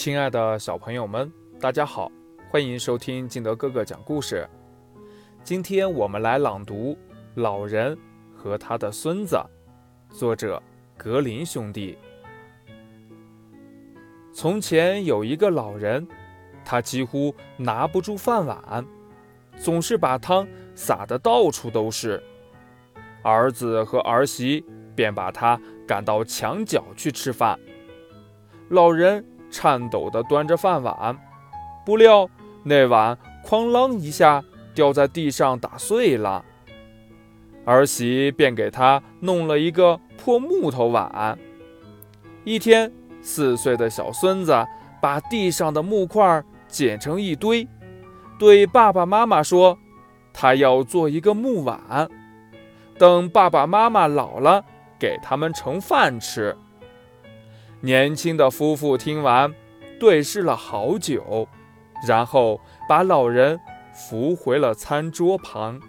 亲爱的小朋友们，大家好，欢迎收听金德哥哥讲故事。今天我们来朗读《老人和他的孙子》，作者格林兄弟。从前有一个老人，他几乎拿不住饭碗，总是把汤洒得到处都是。儿子和儿媳便把他赶到墙角去吃饭。老人颤抖地端着饭碗，不料那碗哐啷一下掉在地上打碎了。儿媳便给他弄了一个破木头碗。一天，四岁的小孙子把地上的木块捡成一堆，对爸爸妈妈说：“他要做一个木碗。”等爸爸妈妈老了，给他们盛饭吃。年轻的夫妇听完，对视了好久，然后把老人扶回了餐桌旁。